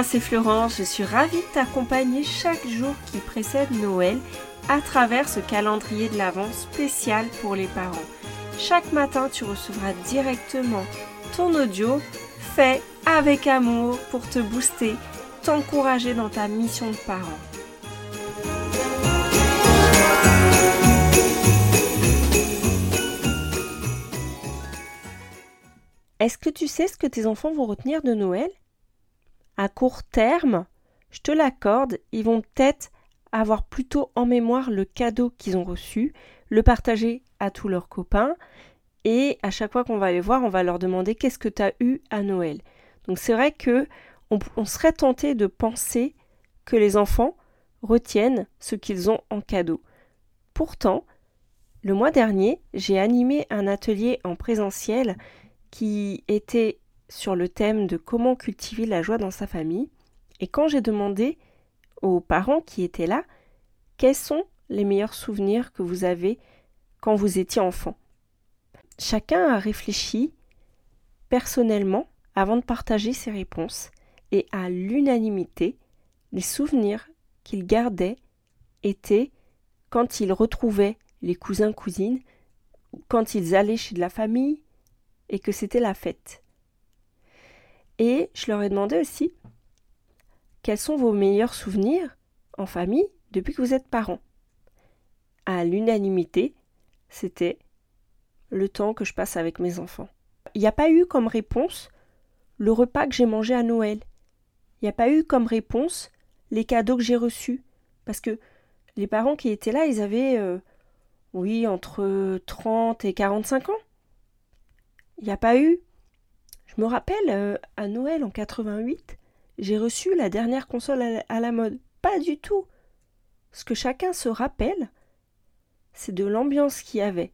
moi c'est Florence, je suis ravie de t'accompagner chaque jour qui précède Noël à travers ce calendrier de l'Avent spécial pour les parents. Chaque matin, tu recevras directement ton audio fait avec amour pour te booster, t'encourager dans ta mission de parent. Est-ce que tu sais ce que tes enfants vont retenir de Noël? À court terme, je te l'accorde, ils vont peut-être avoir plutôt en mémoire le cadeau qu'ils ont reçu, le partager à tous leurs copains, et à chaque fois qu'on va les voir, on va leur demander qu'est-ce que tu as eu à Noël. Donc c'est vrai que on, serait tenté de penser que les enfants retiennent ce qu'ils ont en cadeau. Pourtant, le mois dernier, j'ai animé un atelier en présentiel qui était sur le thème de comment cultiver la joie dans sa famille. Et quand j'ai demandé aux parents qui étaient là, quels sont les meilleurs souvenirs que vous avez quand vous étiez enfant? Chacun a réfléchi personnellement avant de partager ses réponses et à l'unanimité, les souvenirs qu'ils gardaient étaient quand ils retrouvaient les cousins-cousines, quand ils allaient chez de la famille et que c'était la fête. Et je leur ai demandé aussi quels sont vos meilleurs souvenirs en famille depuis que vous êtes parents? À l'unanimité, c'était le temps que je passe avec mes enfants. Il n'y a pas eu comme réponse le repas que j'ai mangé à Noël. Il n'y a pas eu comme réponse les cadeaux que j'ai reçus. Parce que les parents qui étaient là, ils avaient, euh, oui, entre 30 et 45 ans. Il n'y a pas eu je me rappelle, euh, à Noël en 88, j'ai reçu la dernière console à la, mode. Pas du tout. Ce que chacun se rappelle, c'est de l'ambiance qu'il y avait,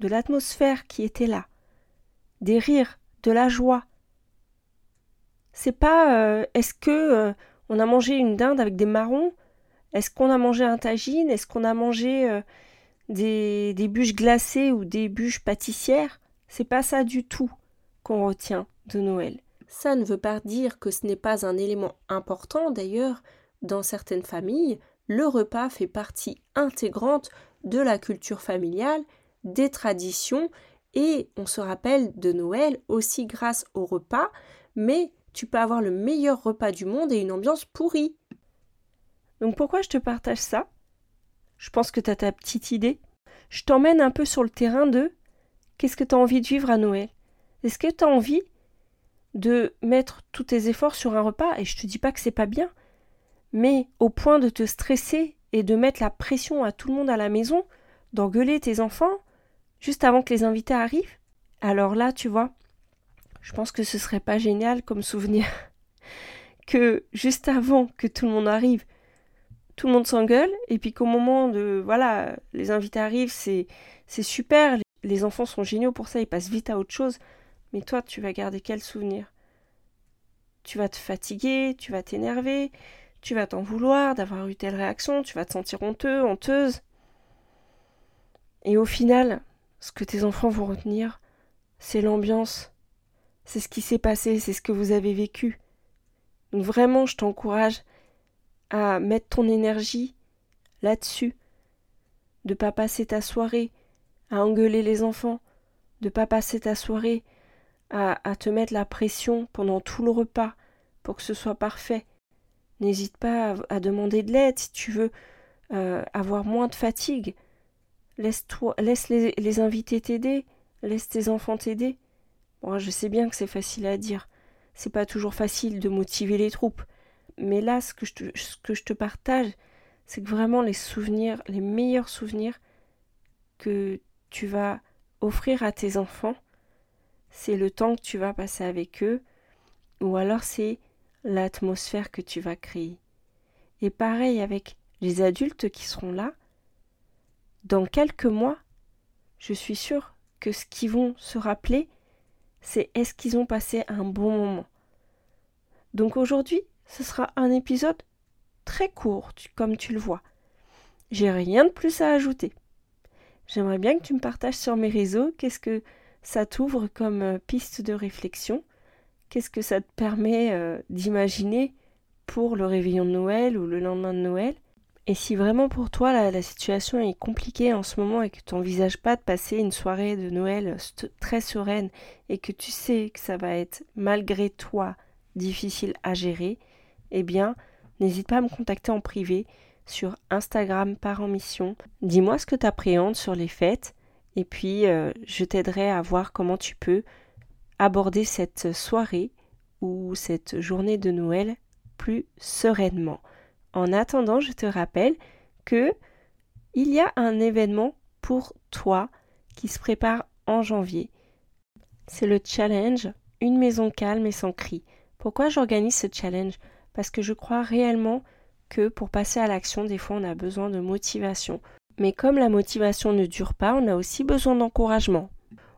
de l'atmosphère qui était là, des rires, de la joie. C'est pas euh, est-ce que euh, on a mangé une dinde avec des marrons? Est-ce qu'on a mangé un tagine? Est-ce qu'on a mangé des, des bûches glacées ou des bûches pâtissières? C'est pas ça du tout qu'on retient de Noël. Ça ne veut pas dire que ce n'est pas un élément important d'ailleurs. Dans certaines familles, le repas fait partie intégrante de la culture familiale, des traditions, et on se rappelle de Noël aussi grâce au repas, mais tu peux avoir le meilleur repas du monde et une ambiance pourrie. Donc pourquoi je te partage ça? Je pense que tu as ta petite idée. Je t'emmène un peu sur le terrain de qu'est-ce que tu as envie de vivre à Noël? Est-ce que tu as envie de mettre tous tes efforts sur un repas Et je te dis pas que c'est pas bien, mais au point de te stresser et de mettre la pression à tout le monde à la maison, d'engueuler tes enfants juste avant que les invités arrivent? Alors là, tu vois, je pense que ce serait pas génial comme souvenir que juste avant que tout le monde arrive, tout le monde s'engueule et puis qu'au moment de voilà, les invités arrivent, c'est c'est super, les enfants sont géniaux pour ça, ils passent vite à autre chose. Mais toi, tu vas garder quel souvenir? Tu vas te fatiguer, tu vas t'énerver, tu vas t'en vouloir d'avoir eu telle réaction, tu vas te sentir honteux, honteuse. Et au final, ce que tes enfants vont retenir, c'est l'ambiance, c'est ce qui s'est passé, c'est ce que vous avez vécu. Donc vraiment, je t'encourage à mettre ton énergie là-dessus, de pas passer ta soirée à engueuler les enfants, de pas passer ta soirée à, te mettre la pression pendant tout le repas pour que ce soit parfait. N'hésite pas à, demander de l'aide si tu veux euh, avoir moins de fatigue. Laisse, -toi, laisse les, invités t'aider, laisse tes enfants t'aider. Moi, je sais bien que c'est facile à dire. C'est pas toujours facile de motiver les troupes. Mais là, ce que je te, ce que je te partage, c'est que vraiment les souvenirs, les meilleurs souvenirs que tu vas offrir à tes enfants, c'est le temps que tu vas passer avec eux, ou alors c'est l'atmosphère que tu vas créer. Et pareil avec les adultes qui seront là, dans quelques mois, je suis sûre que ce qu'ils vont se rappeler, c'est est-ce qu'ils ont passé un bon moment. Donc aujourd'hui, ce sera un épisode très court, comme tu le vois. J'ai rien de plus à ajouter. J'aimerais bien que tu me partages sur mes réseaux qu'est-ce que ça t'ouvre comme euh, piste de réflexion Qu'est-ce que ça te permet euh, d'imaginer pour le réveillon de Noël ou le lendemain de Noël? Et si vraiment pour toi la, situation est compliquée en ce moment et que tu n'envisages pas de passer une soirée de Noël très sereine et que tu sais que ça va être malgré toi difficile à gérer, eh bien n'hésite pas à me contacter en privé sur Instagram par en mission. Dis-moi ce que tu appréhendes sur les fêtes et puis euh, je t'aiderai à voir comment tu peux aborder cette soirée ou cette journée de Noël plus sereinement. En attendant, je te rappelle que il y a un événement pour toi qui se prépare en janvier. C'est le challenge Une maison calme et sans cri. Pourquoi j'organise ce challenge? Parce que je crois réellement que pour passer à l'action, des fois on a besoin de motivation. Mais comme la motivation ne dure pas, on a aussi besoin d'encouragement.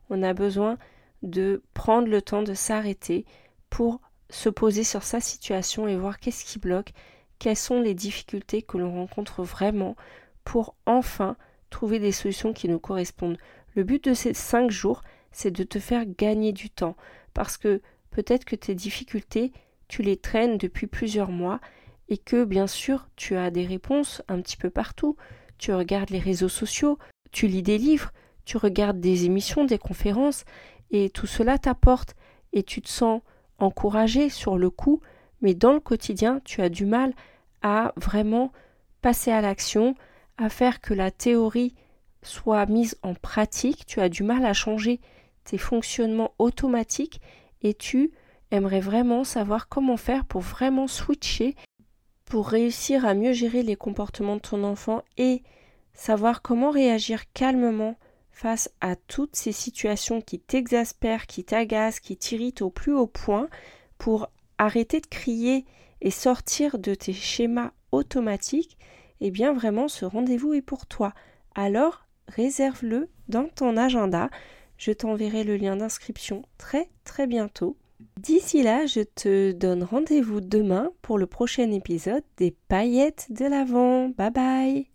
On a besoin de prendre le temps de s'arrêter pour se poser sur sa situation et voir qu'est-ce qui bloque, quelles sont les difficultés que l'on rencontre vraiment pour enfin trouver des solutions qui nous correspondent. Le but de ces cinq jours, c'est de te faire gagner du temps parce que peut-être que tes difficultés, tu les traînes depuis plusieurs mois et que bien sûr tu as des réponses un petit peu partout. Tu regardes les réseaux sociaux, tu lis des livres, tu regardes des émissions, des conférences et tout cela t'apporte et tu te sens encouragé sur le coup, mais dans le quotidien, tu as du mal à vraiment passer à l'action, à faire que la théorie soit mise en pratique, tu as du mal à changer tes fonctionnements automatiques et tu aimerais vraiment savoir comment faire pour vraiment switcher, pour réussir à mieux gérer les comportements de ton enfant et savoir comment réagir calmement face à toutes ces situations qui t'exaspèrent, qui t'agacent, qui t'irritent au plus haut point, pour arrêter de crier et sortir de tes schémas automatiques, eh bien vraiment ce rendez-vous est pour toi. Alors réserve-le dans ton agenda. Je t'enverrai le lien d'inscription très très bientôt. D'ici là, je te donne rendez-vous demain pour le prochain épisode des paillettes de l'Avent. Bye bye